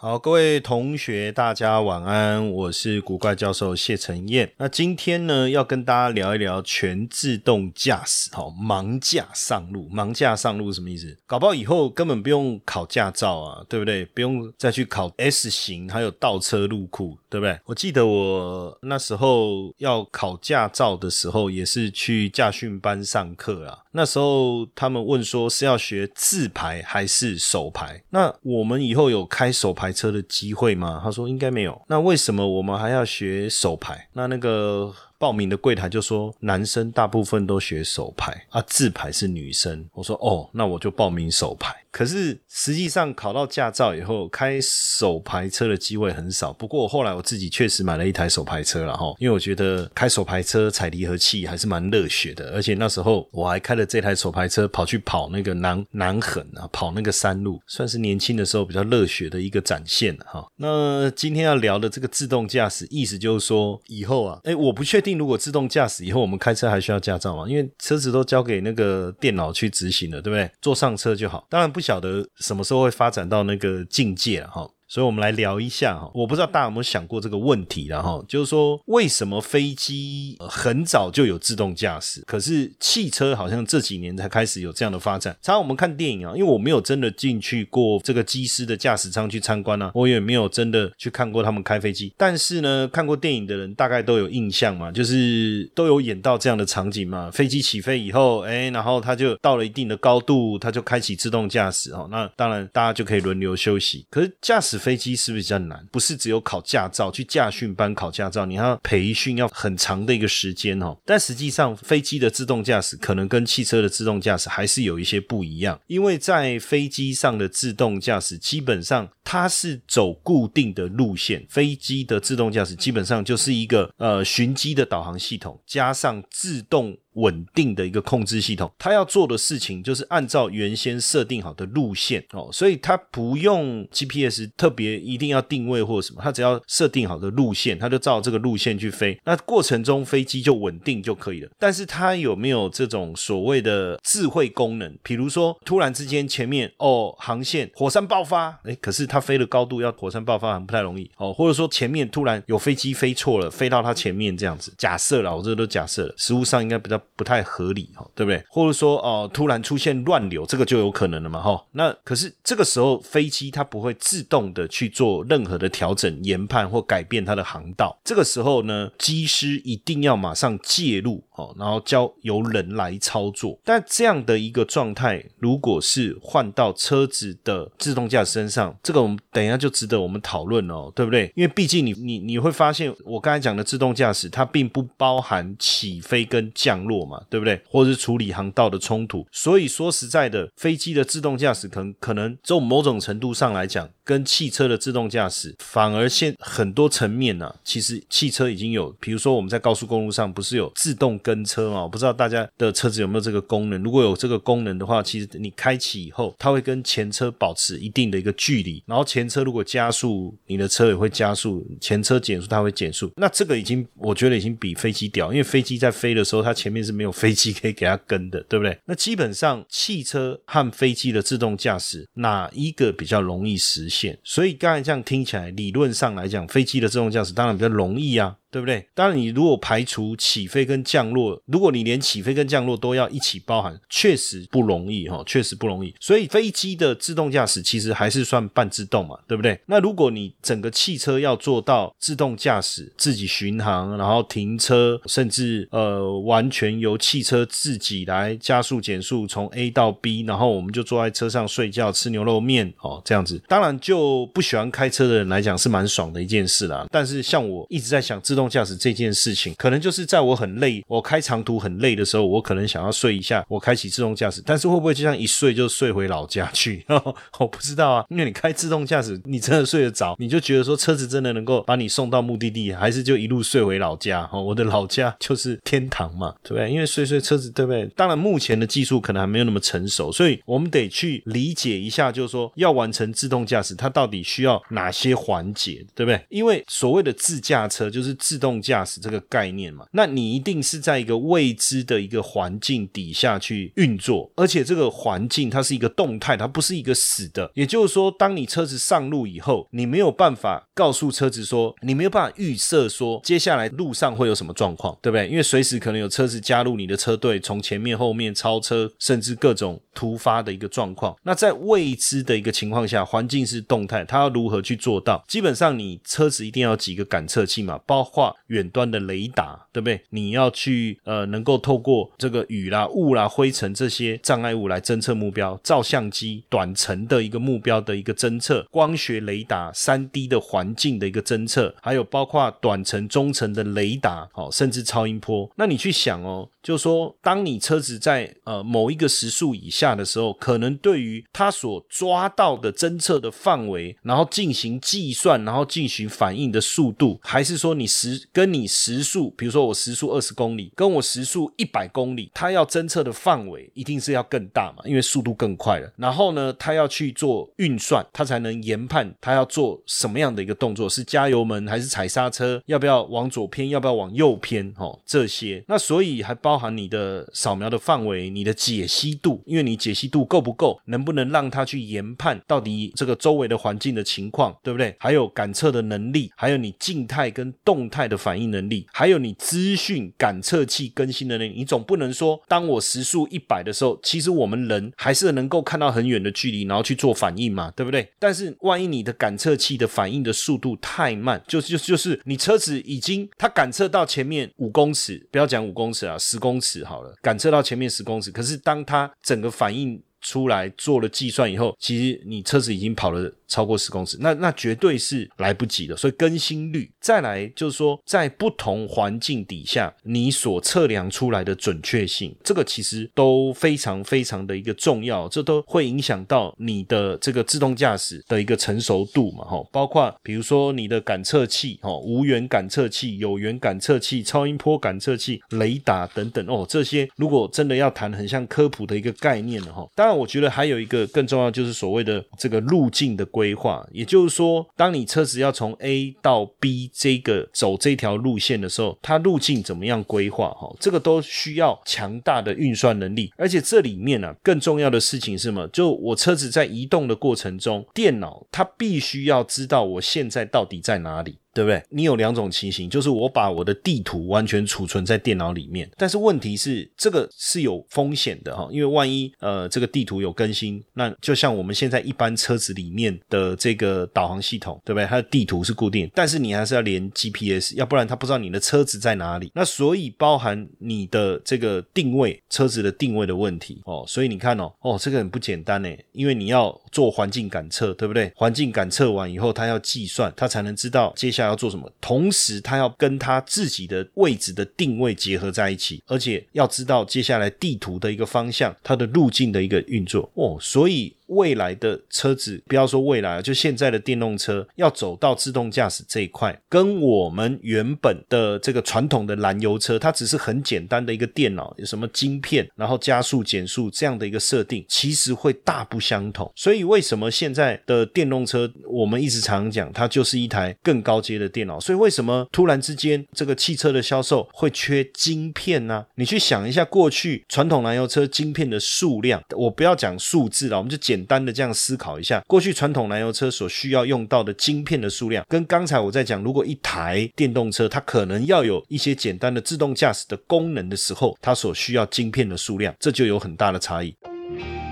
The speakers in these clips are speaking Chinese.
好，各位同学，大家晚安，我是古怪教授谢承彦。那今天呢，要跟大家聊一聊全自动驾驶，哈，盲驾上路。盲驾上路什么意思？搞不好以后根本不用考驾照啊，对不对？不用再去考 S 型，还有倒车入库，对不对？我记得我那时候要考驾照的时候，也是去驾训班上课啊。那时候他们问说是要学自排还是手排？那我们以后有开手排车的机会吗？他说应该没有。那为什么我们还要学手排？那那个。报名的柜台就说男生大部分都学手牌啊，自牌是女生。我说哦，那我就报名手牌。可是实际上考到驾照以后，开手牌车的机会很少。不过后来我自己确实买了一台手牌车了哈，因为我觉得开手牌车踩离合器还是蛮热血的。而且那时候我还开了这台手牌车跑去跑那个南南横啊，跑那个山路，算是年轻的时候比较热血的一个展现哈。那今天要聊的这个自动驾驶，意思就是说以后啊，哎，我不确定。如果自动驾驶以后，我们开车还需要驾照吗？因为车子都交给那个电脑去执行了，对不对？坐上车就好。当然不晓得什么时候会发展到那个境界了哈。所以，我们来聊一下哈。我不知道大家有没有想过这个问题了哈，就是说，为什么飞机很早就有自动驾驶，可是汽车好像这几年才开始有这样的发展？常常我们看电影啊，因为我没有真的进去过这个机师的驾驶舱去参观啊，我也没有真的去看过他们开飞机。但是呢，看过电影的人大概都有印象嘛，就是都有演到这样的场景嘛。飞机起飞以后，哎，然后它就到了一定的高度，它就开启自动驾驶哦。那当然，大家就可以轮流休息。可是驾驶飞机是不是比较难？不是只有考驾照，去驾训班考驾照，你要培训要很长的一个时间哦。但实际上，飞机的自动驾驶可能跟汽车的自动驾驶还是有一些不一样，因为在飞机上的自动驾驶基本上它是走固定的路线，飞机的自动驾驶基本上就是一个呃寻机的导航系统加上自动。稳定的一个控制系统，它要做的事情就是按照原先设定好的路线哦，所以它不用 GPS 特别一定要定位或者什么，它只要设定好的路线，它就照这个路线去飞，那过程中飞机就稳定就可以了。但是它有没有这种所谓的智慧功能？比如说突然之间前面哦航线火山爆发，哎，可是它飞的高度要火山爆发很不太容易哦，或者说前面突然有飞机飞错了，飞到它前面这样子，假设了，我这都假设了，实物上应该比较。不太合理哈，对不对？或者说哦，突然出现乱流，这个就有可能了嘛哈。那可是这个时候飞机它不会自动的去做任何的调整、研判或改变它的航道。这个时候呢，机师一定要马上介入哦，然后交由人来操作。但这样的一个状态，如果是换到车子的自动驾驶身上，这个我们等一下就值得我们讨论哦，对不对？因为毕竟你你你会发现，我刚才讲的自动驾驶，它并不包含起飞跟降落。嘛，对不对？或者是处理航道的冲突，所以说实在的，飞机的自动驾驶可能可能从某种程度上来讲，跟汽车的自动驾驶反而现很多层面呢，其实汽车已经有，比如说我们在高速公路上不是有自动跟车嘛？我不知道大家的车子有没有这个功能。如果有这个功能的话，其实你开启以后，它会跟前车保持一定的一个距离，然后然后前车如果加速，你的车也会加速；前车减速，它会减速。那这个已经我觉得已经比飞机屌，因为飞机在飞的时候，它前面是。没有飞机可以给它跟的，对不对？那基本上汽车和飞机的自动驾驶哪一个比较容易实现？所以刚才这样听起来，理论上来讲，飞机的自动驾驶当然比较容易啊。对不对？当然，你如果排除起飞跟降落，如果你连起飞跟降落都要一起包含，确实不容易哈，确实不容易。所以飞机的自动驾驶其实还是算半自动嘛，对不对？那如果你整个汽车要做到自动驾驶、自己巡航，然后停车，甚至呃完全由汽车自己来加速减速，从 A 到 B，然后我们就坐在车上睡觉、吃牛肉面哦，这样子。当然，就不喜欢开车的人来讲是蛮爽的一件事啦。但是像我一直在想自自动驾驶这件事情，可能就是在我很累、我开长途很累的时候，我可能想要睡一下，我开启自动驾驶。但是会不会就像一睡就睡回老家去？我不知道啊，因为你开自动驾驶，你真的睡得着，你就觉得说车子真的能够把你送到目的地，还是就一路睡回老家？哦，我的老家就是天堂嘛，对不对？因为睡睡车子，对不对？当然，目前的技术可能还没有那么成熟，所以我们得去理解一下，就是说要完成自动驾驶，它到底需要哪些环节，对不对？因为所谓的自驾车就是自动驾驶这个概念嘛，那你一定是在一个未知的一个环境底下去运作，而且这个环境它是一个动态，它不是一个死的。也就是说，当你车子上路以后，你没有办法告诉车子说，你没有办法预设说接下来路上会有什么状况，对不对？因为随时可能有车子加入你的车队，从前面、后面超车，甚至各种突发的一个状况。那在未知的一个情况下，环境是动态，它要如何去做到？基本上，你车子一定要几个感测器嘛，包括远端的雷达，对不对？你要去呃，能够透过这个雨啦、雾啦、灰尘这些障碍物来侦测目标，照相机短程的一个目标的一个侦测，光学雷达、三 D 的环境的一个侦测，还有包括短程、中程的雷达，哦，甚至超音波。那你去想哦，就是说，当你车子在呃某一个时速以下的时候，可能对于它所抓到的侦测的范围，然后进行计算，然后进行反应的速度，还是说你时跟你时速，比如说我时速二十公里，跟我时速一百公里，它要侦测的范围一定是要更大嘛，因为速度更快了。然后呢，它要去做运算，它才能研判它要做什么样的一个动作，是加油门还是踩刹车，要不要往左偏，要不要往右偏，哦，这些。那所以还包含你的扫描的范围，你的解析度，因为你解析度够不够，能不能让它去研判到底这个周围的环境的情况，对不对？还有感测的能力，还有你静态跟动态的反应能力，还有你资讯感测器更新的能力。你总不能说，当我时速一百的时候，其实我们人还是能够看到很远的距离，然后去做反应嘛，对不对？但是万一你的感测器的反应的速度太慢，就就就是你车子已经它感测到前面五公尺，不要讲五公尺啊，十公尺好了，感测到前面十公尺，可是当它整个反应出来做了计算以后，其实你车子已经跑了。超过十公尺，那那绝对是来不及的。所以更新率再来就是说，在不同环境底下，你所测量出来的准确性，这个其实都非常非常的一个重要，这都会影响到你的这个自动驾驶的一个成熟度嘛，哈。包括比如说你的感测器，哈，无源感测器、有源感测器、超音波感测器、雷达等等，哦，这些如果真的要谈很像科普的一个概念了，哈。当然，我觉得还有一个更重要，就是所谓的这个路径的。规划，也就是说，当你车子要从 A 到 B 这个走这条路线的时候，它路径怎么样规划？哈，这个都需要强大的运算能力。而且这里面呢，更重要的事情是什么？就我车子在移动的过程中，电脑它必须要知道我现在到底在哪里。对不对？你有两种情形，就是我把我的地图完全储存在电脑里面，但是问题是这个是有风险的哈，因为万一呃这个地图有更新，那就像我们现在一般车子里面的这个导航系统，对不对？它的地图是固定，但是你还是要连 GPS，要不然它不知道你的车子在哪里。那所以包含你的这个定位，车子的定位的问题哦。所以你看哦，哦这个很不简单呢，因为你要做环境感测，对不对？环境感测完以后，它要计算，它才能知道接下来。要做什么？同时，他要跟他自己的位置的定位结合在一起，而且要知道接下来地图的一个方向，它的路径的一个运作哦，所以。未来的车子，不要说未来就现在的电动车要走到自动驾驶这一块，跟我们原本的这个传统的燃油车，它只是很简单的一个电脑，有什么晶片，然后加速减速这样的一个设定，其实会大不相同。所以为什么现在的电动车，我们一直常讲，它就是一台更高阶的电脑。所以为什么突然之间这个汽车的销售会缺晶片呢？你去想一下，过去传统燃油车晶片的数量，我不要讲数字了，我们就简。简单的这样思考一下，过去传统燃油车所需要用到的晶片的数量，跟刚才我在讲，如果一台电动车它可能要有一些简单的自动驾驶的功能的时候，它所需要晶片的数量，这就有很大的差异。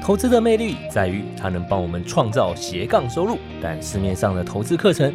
投资的魅力在于它能帮我们创造斜杠收入，但市面上的投资课程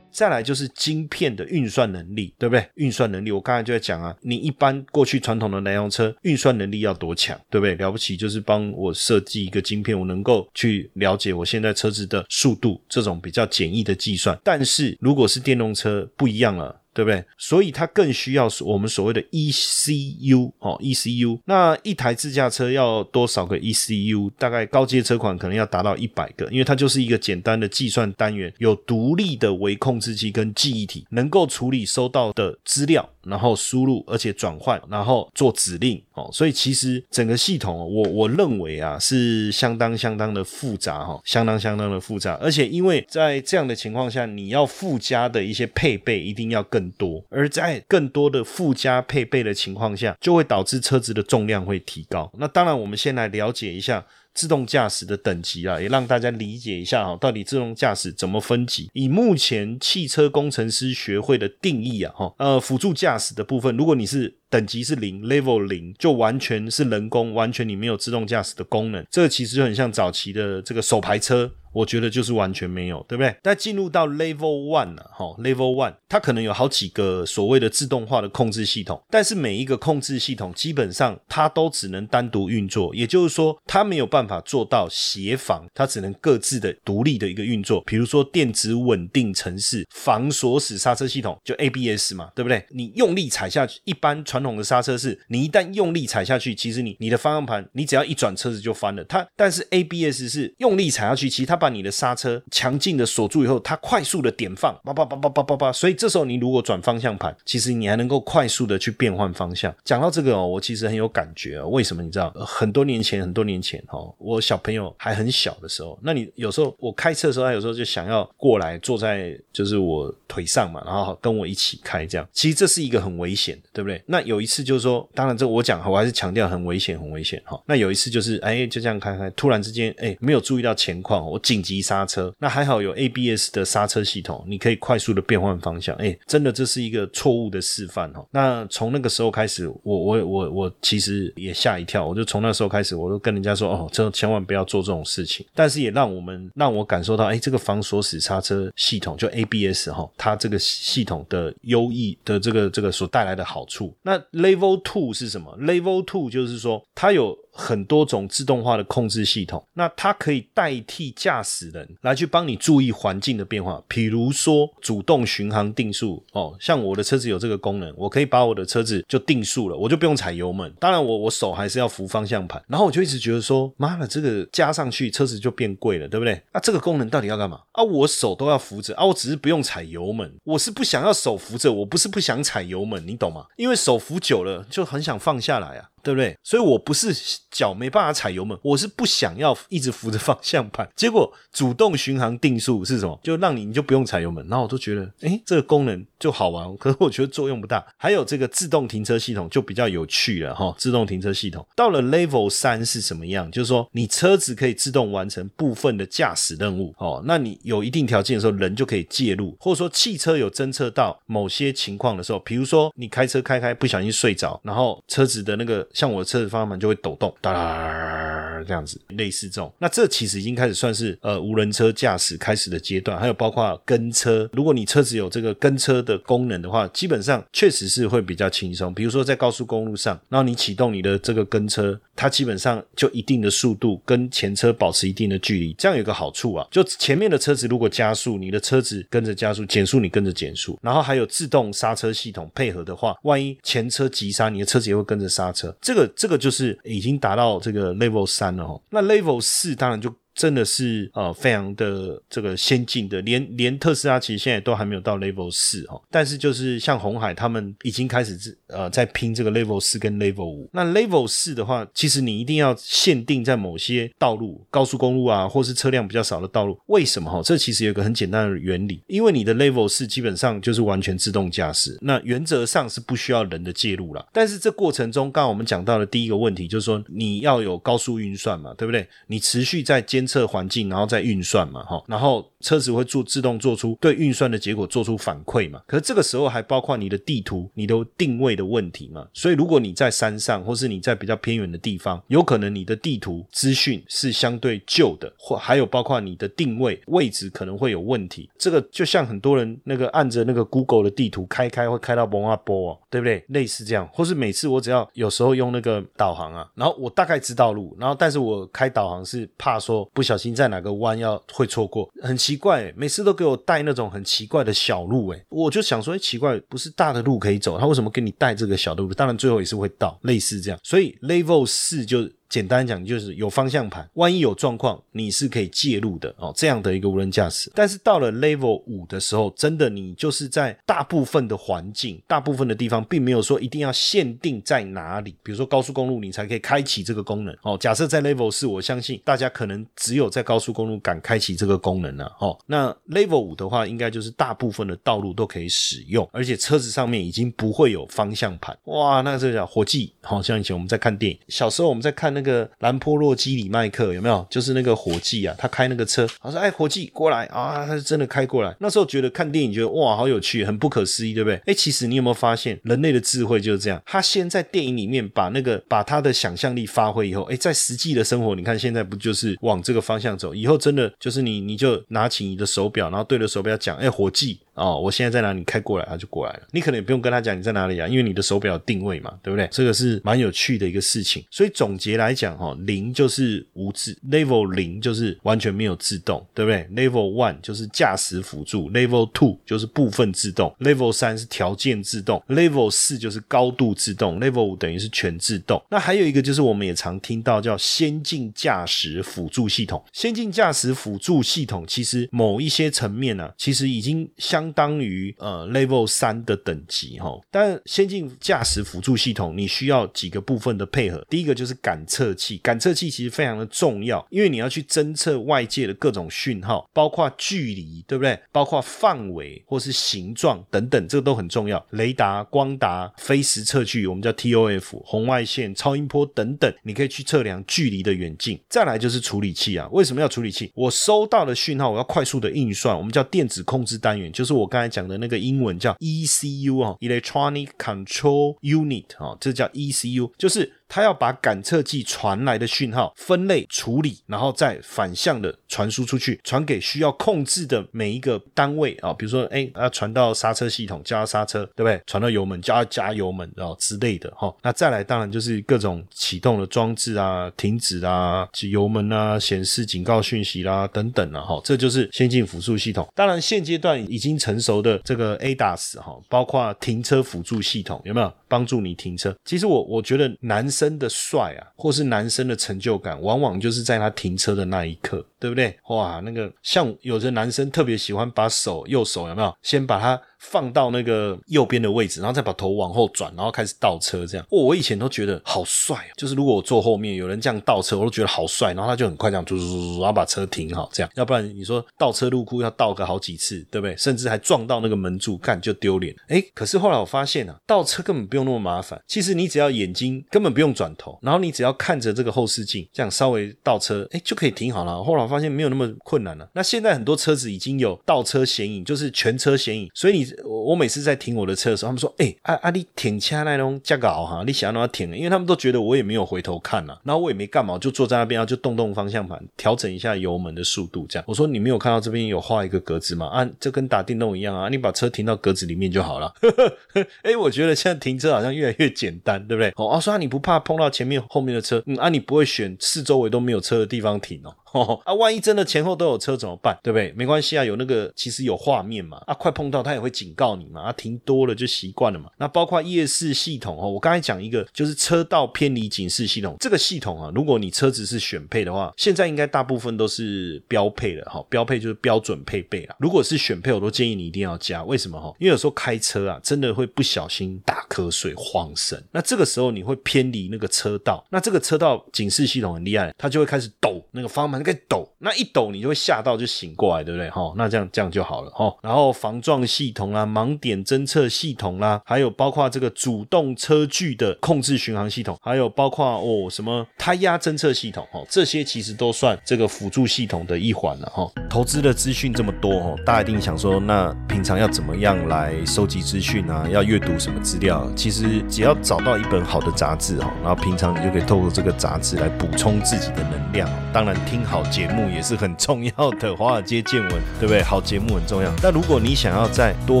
再来就是晶片的运算能力，对不对？运算能力，我刚才就在讲啊，你一般过去传统的燃油车运算能力要多强，对不对？了不起就是帮我设计一个晶片，我能够去了解我现在车子的速度，这种比较简易的计算。但是如果是电动车，不一样了。对不对？所以它更需要我们所谓的 ECU 哦，ECU。那一台自驾车要多少个 ECU？大概高阶车款可能要达到一百个，因为它就是一个简单的计算单元，有独立的微控制器跟记忆体，能够处理收到的资料。然后输入，而且转换，然后做指令哦，所以其实整个系统，我我认为啊是相当相当的复杂哈，相当相当的复杂，而且因为在这样的情况下，你要附加的一些配备一定要更多，而在更多的附加配备的情况下，就会导致车子的重量会提高。那当然，我们先来了解一下。自动驾驶的等级啊，也让大家理解一下哈，到底自动驾驶怎么分级？以目前汽车工程师学会的定义啊，哈，呃，辅助驾驶的部分，如果你是等级是零，level 零，就完全是人工，完全你没有自动驾驶的功能。这个其实就很像早期的这个手排车。我觉得就是完全没有，对不对？但进入到 Level One 了，哈，Level One 它可能有好几个所谓的自动化的控制系统，但是每一个控制系统基本上它都只能单独运作，也就是说它没有办法做到协防，它只能各自的独立的一个运作。比如说电子稳定程式、防锁死刹车系统，就 ABS 嘛，对不对？你用力踩下去，一般传统的刹车是，你一旦用力踩下去，其实你你的方向盘你只要一转，车子就翻了。它但是 ABS 是用力踩下去，其实它。把你的刹车强劲的锁住以后，它快速的点放，叭叭叭叭叭叭叭，所以这时候你如果转方向盘，其实你还能够快速的去变换方向。讲到这个哦，我其实很有感觉哦。为什么你知道？很多年前，很多年前哈，我小朋友还很小的时候，那你有时候我开车的时候，他有时候就想要过来坐在就是我腿上嘛，然后跟我一起开这样。其实这是一个很危险的，对不对？那有一次就是说，当然这我讲我还是强调很危险，很危险哈。那有一次就是哎，就这样开开，突然之间哎，没有注意到前况，我紧。紧急刹车，那还好有 ABS 的刹车系统，你可以快速的变换方向。哎，真的这是一个错误的示范哈。那从那个时候开始，我我我我其实也吓一跳。我就从那时候开始，我都跟人家说哦，这千万不要做这种事情。但是也让我们让我感受到，哎，这个防锁死刹车系统就 ABS 哈，它这个系统的优异的这个这个所带来的好处。那 Level Two 是什么？Level Two 就是说它有。很多种自动化的控制系统，那它可以代替驾驶人来去帮你注意环境的变化，比如说主动巡航定速哦，像我的车子有这个功能，我可以把我的车子就定速了，我就不用踩油门。当然，我我手还是要扶方向盘，然后我就一直觉得说，妈的，这个加上去车子就变贵了，对不对？那这个功能到底要干嘛啊？我手都要扶着啊，我只是不用踩油门，我是不想要手扶着，我不是不想踩油门，你懂吗？因为手扶久了就很想放下来啊。对不对？所以我不是脚没办法踩油门，我是不想要一直扶着方向盘。结果主动巡航定速是什么？就让你你就不用踩油门。然后我都觉得，哎，这个功能就好玩。可是我觉得作用不大。还有这个自动停车系统就比较有趣了哈。自动停车系统到了 Level 三是什么样？就是说你车子可以自动完成部分的驾驶任务哦。那你有一定条件的时候，人就可以介入，或者说汽车有侦测到某些情况的时候，比如说你开车开开不小心睡着，然后车子的那个。像我的车子方向盘就会抖动，哒啦这样子，类似这种。那这其实已经开始算是呃无人车驾驶开始的阶段，还有包括跟车。如果你车子有这个跟车的功能的话，基本上确实是会比较轻松。比如说在高速公路上，然后你启动你的这个跟车，它基本上就一定的速度跟前车保持一定的距离。这样有个好处啊，就前面的车子如果加速，你的车子跟着加速；减速你跟着减速。然后还有自动刹车系统配合的话，万一前车急刹，你的车子也会跟着刹车。这个这个就是已经达到这个 level 三了哦。那 level 四当然就。真的是呃非常的这个先进的，连连特斯拉其实现在都还没有到 Level 四哦，但是就是像红海他们已经开始呃在拼这个 Level 四跟 Level 五。那 Level 四的话，其实你一定要限定在某些道路、高速公路啊，或是车辆比较少的道路。为什么哈？这其实有个很简单的原理，因为你的 Level 四基本上就是完全自动驾驶，那原则上是不需要人的介入了。但是这过程中，刚刚我们讲到的第一个问题就是说，你要有高速运算嘛，对不对？你持续在监测环境，然后再运算嘛，哈，然后车子会做自动做出对运算的结果做出反馈嘛。可是这个时候还包括你的地图、你的定位的问题嘛。所以如果你在山上，或是你在比较偏远的地方，有可能你的地图资讯是相对旧的，或还有包括你的定位位置可能会有问题。这个就像很多人那个按着那个 Google 的地图开开会开到蒙阿波，对不对？类似这样，或是每次我只要有时候用那个导航啊，然后我大概知道路，然后但是我开导航是怕说不小心。在哪个弯要会错过，很奇奇怪，每次都给我带那种很奇怪的小路，哎，我就想说，奇怪，不是大的路可以走，他为什么给你带这个小的路？当然最后也是会到，类似这样，所以 Level 四就。简单讲就是有方向盘，万一有状况，你是可以介入的哦。这样的一个无人驾驶，但是到了 Level 五的时候，真的你就是在大部分的环境、大部分的地方，并没有说一定要限定在哪里。比如说高速公路，你才可以开启这个功能哦。假设在 Level 四，我相信大家可能只有在高速公路敢开启这个功能了哦。那 Level 五的话，应该就是大部分的道路都可以使用，而且车子上面已经不会有方向盘。哇，那这叫火计，好像以前我们在看电影，小时候我们在看那。那个兰波洛基里麦克有没有？就是那个伙计啊，他开那个车，他说：“哎，伙计过来啊！”他就真的开过来。那时候觉得看电影觉得哇，好有趣，很不可思议，对不对？哎，其实你有没有发现，人类的智慧就是这样？他先在电影里面把那个把他的想象力发挥以后，哎，在实际的生活，你看现在不就是往这个方向走？以后真的就是你，你就拿起你的手表，然后对着手表讲：“哎，伙计。”哦，我现在在哪里？开过来，他就过来了。你可能也不用跟他讲你在哪里啊，因为你的手表定位嘛，对不对？这个是蛮有趣的一个事情。所以总结来讲，哈，零就是无自，level 零就是完全没有自动，对不对？level one 就是驾驶辅助，level two 就是部分自动，level 三是条件自动，level 四就是高度自动，level 五等于是全自动。那还有一个就是我们也常听到叫先进驾驶辅助系统。先进驾驶辅助系统其实某一些层面呢，其实已经相相当于呃 level 三的等级哈，但先进驾驶辅助系统你需要几个部分的配合。第一个就是感测器，感测器其实非常的重要，因为你要去侦测外界的各种讯号，包括距离，对不对？包括范围或是形状等等，这个都很重要。雷达、光达、非时测距，我们叫 TOF、红外线、超音波等等，你可以去测量距离的远近。再来就是处理器啊，为什么要处理器？我收到的讯号，我要快速的运算，我们叫电子控制单元，就是。我刚才讲的那个英文叫 ECU 啊，Electronic Control Unit 啊，这叫 ECU，就是。它要把感测器传来的讯号分类处理，然后再反向的传输出去，传给需要控制的每一个单位啊，比如说，哎，要传到刹车系统，加刹车，对不对？传到油门，加加油门，然后之类的哈。那再来，当然就是各种启动的装置啊，停止啊，油门啊，显示警告讯息啦，等等了哈。这就是先进辅助系统。当然，现阶段已经成熟的这个 ADAS 哈，包括停车辅助系统，有没有帮助你停车？其实我我觉得男生。的帅啊，或是男生的成就感，往往就是在他停车的那一刻，对不对？哇，那个像有的男生特别喜欢把手右手有没有先把它。放到那个右边的位置，然后再把头往后转，然后开始倒车，这样。哦，我以前都觉得好帅，就是如果我坐后面有人这样倒车，我都觉得好帅。然后他就很快这样，嘟嘟嘟，然后把车停好，这样。要不然你说倒车入库要倒个好几次，对不对？甚至还撞到那个门柱，干就丢脸。哎，可是后来我发现啊，倒车根本不用那么麻烦。其实你只要眼睛根本不用转头，然后你只要看着这个后视镜，这样稍微倒车，哎，就可以停好了。后来我发现没有那么困难了。那现在很多车子已经有倒车显影，就是全车显影，所以你。我我每次在停我的车的时候，他们说：“哎、啊啊，你停车那种加搞哈，你想要让它停？”因为他们都觉得我也没有回头看呐、然后我也没干嘛，就坐在那边，然后就动动方向盘，调整一下油门的速度，这样。我说：“你没有看到这边有画一个格子吗？啊，这跟打电动一样啊，你把车停到格子里面就好了。”哎，我觉得现在停车好像越来越简单，对不对？哦，啊，说啊你不怕碰到前面后面的车，嗯啊，你不会选四周围都没有车的地方停哦。哦啊，万一真的前后都有车怎么办？对不对？没关系啊，有那个其实有画面嘛，啊，快碰到它也会警告你嘛，啊，停多了就习惯了嘛。那包括夜视系统哦，我刚才讲一个就是车道偏离警示系统，这个系统啊，如果你车子是选配的话，现在应该大部分都是标配的哈、标配就是标准配备啦。如果是选配，我都建议你一定要加，为什么哈？因为有时候开车啊，真的会不小心打瞌睡、晃神，那这个时候你会偏离那个车道，那这个车道警示系统很厉害，它就会开始抖，那个方向盘就开始抖，那一抖你就会吓到就醒过来，对不对？哈，那这样这样就好了哈。然后防撞系统啦、盲点侦测系统啦，还有包括这个主动车距的控制巡航系统，还有包括哦什么胎压侦测系统哦，这些其实都算这个辅助系统的一环了哈。投资的资讯这么多哦，大家一定想说，那平常要怎么样来收集资讯啊？要阅读什么资料？其实只要找到一本好的杂志哦，然后平常你就可以透过这个杂志来补充自己的能量。当然，听好好节目也是很重要的，华尔街见闻，对不对？好节目很重要。但如果你想要再多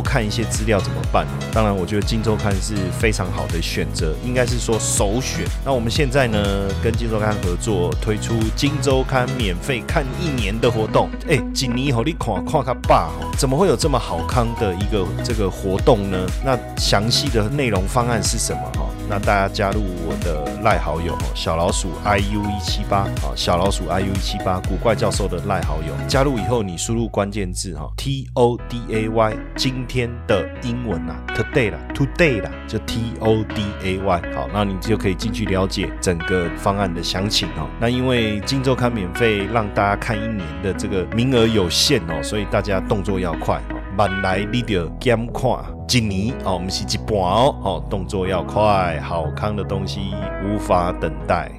看一些资料，怎么办？当然，我觉得《金周刊》是非常好的选择，应该是说首选。那我们现在呢，跟《金周刊》合作推出《金周刊》免费看一年的活动。哎，锦尼吼，你看看他爸，怎么会有这么好康的一个这个活动呢？那详细的内容方案是什么哈？那大家加入我的赖好友，小老鼠 iu 一七八啊，小老鼠 iu 一七八，古怪教授的赖好友。加入以后，你输入关键字哈，t o d a y，今天的英文啊，today 啦，today 啦，就 t o d a y。好，那你就可以进去了解整个方案的详情哦。那因为今周刊免费让大家看一年的这个名额有限哦，所以大家动作要快。慢来你就减看一年哦，我们是一半哦，哦，动作要快，好康的东西无法等待。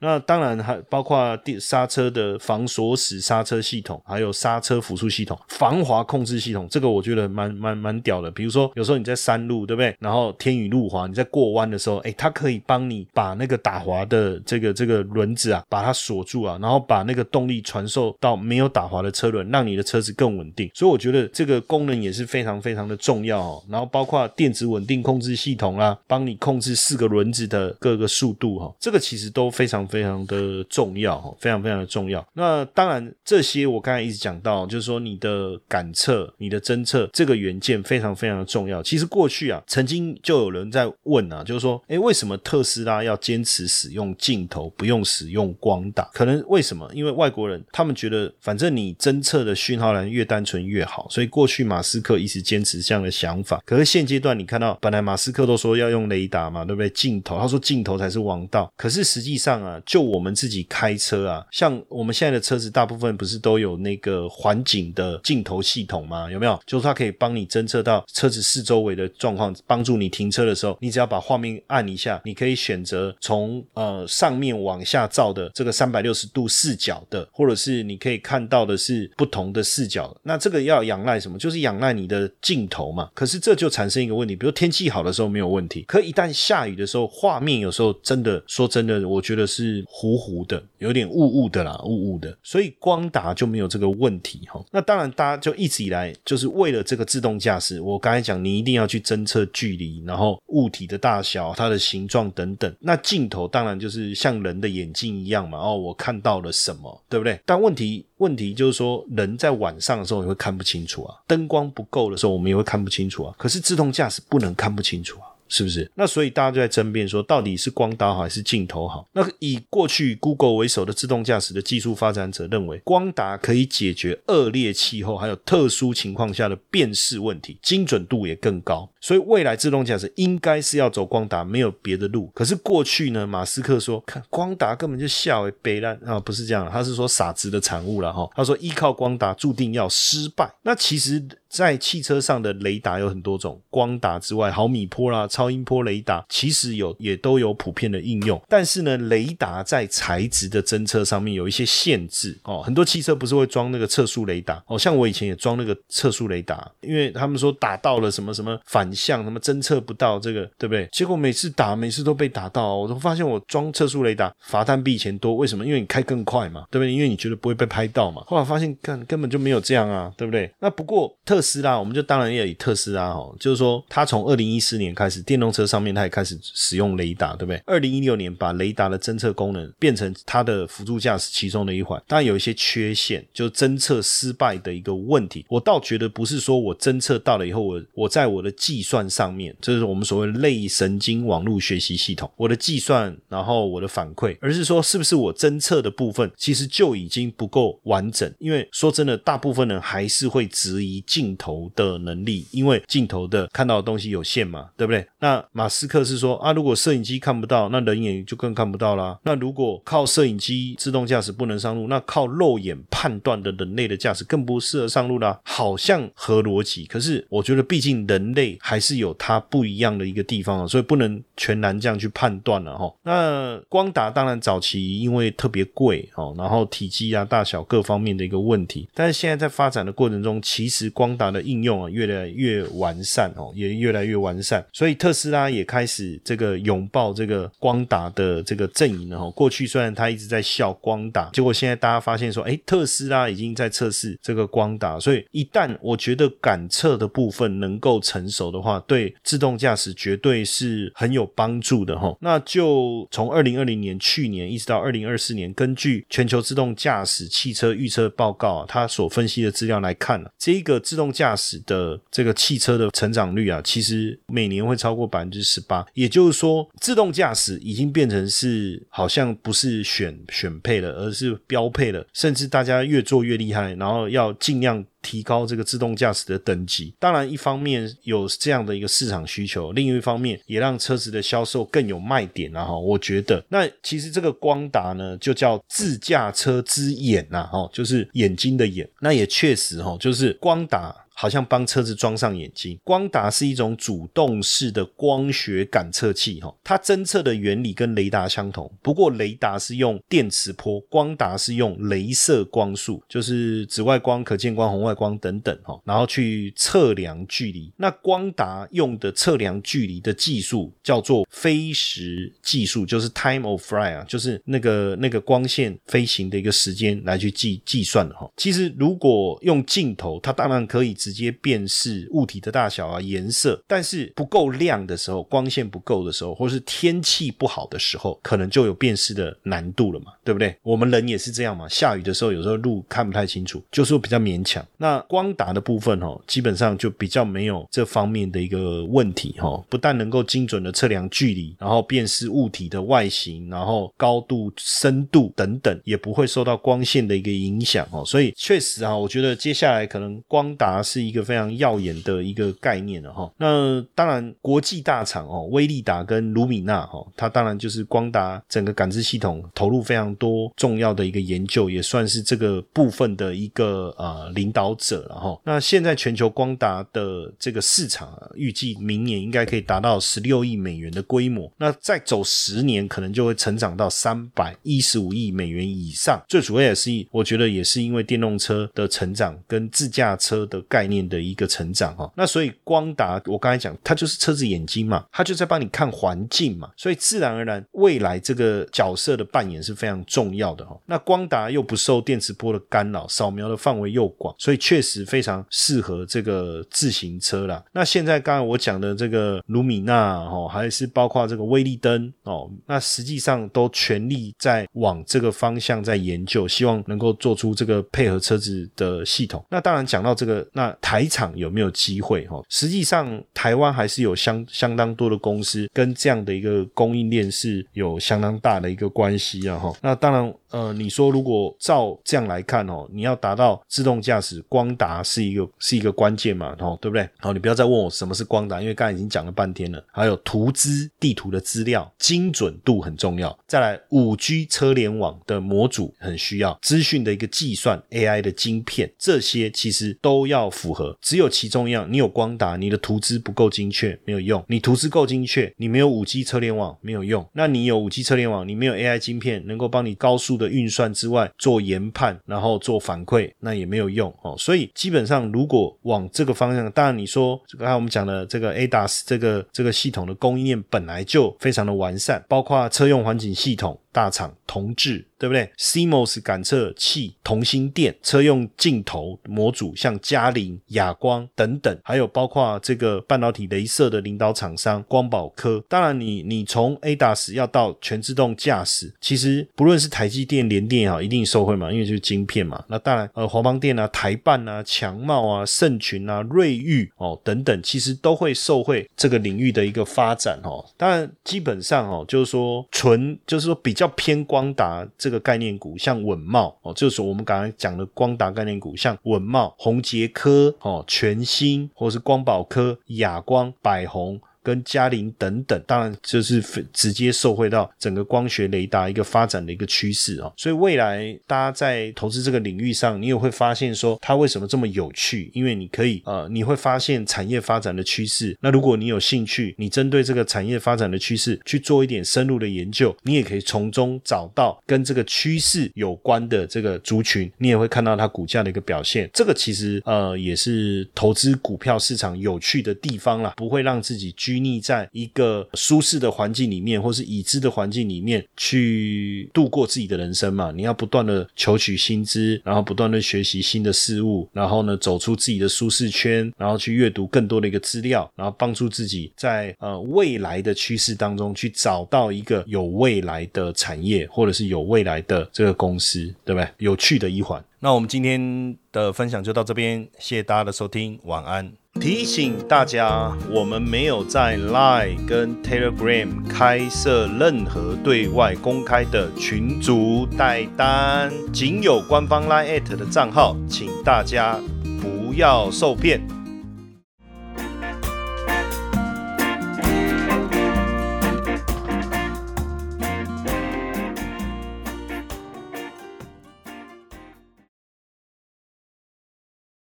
那当然还包括电刹车的防锁死刹车系统，还有刹车辅助系统、防滑控制系统，这个我觉得蛮蛮蛮屌的。比如说有时候你在山路，对不对？然后天雨路滑，你在过弯的时候，哎，它可以帮你把那个打滑的这个这个轮子啊，把它锁住啊，然后把那个动力传授到没有打滑的车轮，让你的车子更稳定。所以我觉得这个功能也是非常非常的重要哦。然后包括电子稳定控制系统啊，帮你控制四个轮子的各个速度哈，这个其实都非常非常的重要，非常非常的重要。那当然这些我刚才一直讲到，就是说你的感测、你的侦测这个元件非常非常的重要。其实过去啊，曾经就有人在问啊，就是说，诶，为什么特斯拉要坚持使用镜头，不用使用光打？可能为什么？因为外国人他们觉得，反正你侦测的讯号源越单纯越好，所以过去马斯克一直坚持这样的想法。可是现阶段你看到，本来马斯克都说要用雷达嘛，对不对？镜头，他说镜头才是王道。可是实际上啊，就我们自己开车啊，像我们现在的车子，大部分不是都有那个环景的镜头系统吗？有没有？就是它可以帮你侦测到车子四周围的状况，帮助你停车的时候，你只要把画面按一下，你可以选择从呃上面往下照的这个三百六十度视角的，或者是你可以看到的是不同的视角。那这个要仰赖什么？就是仰赖你的镜头嘛。可是这就产生一个问题，比如天气好的时候没有问题，可一旦下雨的时候，画面有时候真的说真的，我觉得是是糊糊的，有点雾雾的啦，雾雾的。所以光达就没有这个问题哈。那当然，大家就一直以来就是为了这个自动驾驶，我刚才讲，你一定要去侦测距离，然后物体的大小、它的形状等等。那镜头当然就是像人的眼睛一样嘛，哦，我看到了什么，对不对？但问题问题就是说，人在晚上的时候也会看不清楚啊，灯光不够的时候，我们也会看不清楚啊。可是自动驾驶不能看不清楚啊。是不是？那所以大家就在争辩说，到底是光达好还是镜头好？那以过去 Google 为首的自动驾驶的技术发展者认为，光达可以解决恶劣气候还有特殊情况下的辨识问题，精准度也更高。所以未来自动驾驶应该是要走光达，没有别的路。可是过去呢，马斯克说，看光达根本就笑为悲烂啊，不是这样，他是说傻子的产物了哈。他说依靠光达注定要失败。那其实。在汽车上的雷达有很多种，光达之外，毫米波啦、超音波雷达，其实有也都有普遍的应用。但是呢，雷达在材质的侦测上面有一些限制哦。很多汽车不是会装那个测速雷达哦，像我以前也装那个测速雷达，因为他们说打到了什么什么反向，什么侦测不到这个，对不对？结果每次打，每次都被打到，我都发现我装测速雷达罚单比以前多，为什么？因为你开更快嘛，对不对？因为你觉得不会被拍到嘛。后来发现根根本就没有这样啊，对不对？那不过特特斯拉，我们就当然要以特斯拉哦，就是说它从二零一四年开始，电动车上面它也开始使用雷达，对不对？二零一六年把雷达的侦测功能变成它的辅助驾驶其中的一环，当然有一些缺陷，就侦测失败的一个问题。我倒觉得不是说我侦测到了以后，我我在我的计算上面，这是我们所谓类神经网络学习系统，我的计算，然后我的反馈，而是说是不是我侦测的部分其实就已经不够完整？因为说真的，大部分人还是会质疑进镜头的能力，因为镜头的看到的东西有限嘛，对不对？那马斯克是说啊，如果摄影机看不到，那人眼就更看不到啦。那如果靠摄影机自动驾驶不能上路，那靠肉眼判断的人类的驾驶更不适合上路啦。好像合逻辑，可是我觉得毕竟人类还是有它不一样的一个地方啊，所以不能全然这样去判断了哈。那光达当然早期因为特别贵哦，然后体积啊、大小各方面的一个问题，但是现在在发展的过程中，其实光达的应用啊越来越完善哦，也越来越完善，所以特斯拉也开始这个拥抱这个光达的这个阵营了哈。过去虽然他一直在笑光达，结果现在大家发现说，哎，特斯拉已经在测试这个光达，所以一旦我觉得感测的部分能够成熟的话，对自动驾驶绝对是很有帮助的哈。那就从二零二零年去年一直到二零二四年，根据全球自动驾驶汽车预测报告啊，它所分析的资料来看呢，这个自动驾驶的这个汽车的成长率啊，其实每年会超过百分之十八。也就是说，自动驾驶已经变成是好像不是选选配了，而是标配了，甚至大家越做越厉害，然后要尽量。提高这个自动驾驶的等级，当然一方面有这样的一个市场需求，另一方面也让车子的销售更有卖点啊！哈，我觉得那其实这个光达呢，就叫自驾车之眼呐，哈，就是眼睛的眼，那也确实哈，就是光达。好像帮车子装上眼睛。光达是一种主动式的光学感测器，哈，它侦测的原理跟雷达相同，不过雷达是用电磁波，光达是用镭射光束，就是紫外光、可见光、红外光等等，哈，然后去测量距离。那光达用的测量距离的技术叫做飞时技术，就是 time of flight 啊，就是那个那个光线飞行的一个时间来去计计算的，哈。其实如果用镜头，它当然可以。直接辨识物体的大小啊、颜色，但是不够亮的时候，光线不够的时候，或是天气不好的时候，可能就有辨识的难度了嘛，对不对？我们人也是这样嘛，下雨的时候有时候路看不太清楚，就是比较勉强。那光达的部分哦，基本上就比较没有这方面的一个问题哈，不但能够精准的测量距离，然后辨识物体的外形，然后高度、深度等等，也不会受到光线的一个影响哦。所以确实啊，我觉得接下来可能光达是。是一个非常耀眼的一个概念了哈。那当然，国际大厂哦，威利达跟卢米纳哈，它当然就是光达整个感知系统投入非常多重要的一个研究，也算是这个部分的一个呃领导者了哈。那现在全球光达的这个市场，预计明年应该可以达到十六亿美元的规模。那再走十年，可能就会成长到三百一十五亿美元以上。最主要也是，我觉得也是因为电动车的成长跟自驾车的概。念念的一个成长哈，那所以光达我刚才讲，它就是车子眼睛嘛，它就在帮你看环境嘛，所以自然而然未来这个角色的扮演是非常重要的哈。那光达又不受电磁波的干扰，扫描的范围又广，所以确实非常适合这个自行车啦。那现在刚才我讲的这个卢米纳哈，还是包括这个威力灯哦，那实际上都全力在往这个方向在研究，希望能够做出这个配合车子的系统。那当然讲到这个那。台厂有没有机会？哈，实际上台湾还是有相相当多的公司跟这样的一个供应链是有相当大的一个关系啊，哈。那当然。呃，你说如果照这样来看哦，你要达到自动驾驶，光达是一个是一个关键嘛，哦，对不对？好，你不要再问我什么是光达，因为刚才已经讲了半天了。还有图资地图的资料精准度很重要，再来五 G 车联网的模组很需要，资讯的一个计算 AI 的晶片，这些其实都要符符合，只有其中一样，你有光达，你的图资不够精确，没有用；你图资够精确，你没有五 G 车联网，没有用。那你有五 G 车联网，你没有 AI 晶片，能够帮你高速的运算之外，做研判，然后做反馈，那也没有用哦。所以基本上，如果往这个方向，当然你说刚才我们讲的这个 ADAS 这个这个系统的供应链本来就非常的完善，包括车用环境系统。大厂同质，对不对？CMOS 感测器、同心电、车用镜头模组，像嘉陵、亚光等等，还有包括这个半导体镭射的领导厂商光宝科。当然，你你从 ADAS 要到全自动驾驶，其实不论是台积电、联电啊，一定受惠嘛，因为就是晶片嘛。那当然，呃，华邦电啊、台办啊、强茂啊、盛群啊、瑞昱哦等等，其实都会受惠这个领域的一个发展哦。当然，基本上哦，就是说纯，就是说比较。偏光达这这个概念股，像稳茂哦，就是我们刚才讲的光达概念股，像稳茂、宏杰科哦、全新或是光宝科、亚光、百宏。跟嘉陵等等，当然就是直接受惠到整个光学雷达一个发展的一个趋势啊。所以未来大家在投资这个领域上，你也会发现说它为什么这么有趣？因为你可以呃，你会发现产业发展的趋势。那如果你有兴趣，你针对这个产业发展的趋势去做一点深入的研究，你也可以从中找到跟这个趋势有关的这个族群，你也会看到它股价的一个表现。这个其实呃也是投资股票市场有趣的地方啦，不会让自己居。匿在一个舒适的环境里面，或是已知的环境里面去度过自己的人生嘛？你要不断的求取新知，然后不断的学习新的事物，然后呢走出自己的舒适圈，然后去阅读更多的一个资料，然后帮助自己在呃未来的趋势当中去找到一个有未来的产业，或者是有未来的这个公司，对不对？有趣的一环。那我们今天的分享就到这边，谢谢大家的收听，晚安。提醒大家，我们没有在 Line 跟 Telegram 开设任何对外公开的群组代单，仅有官方 Line at 的账号，请大家不要受骗。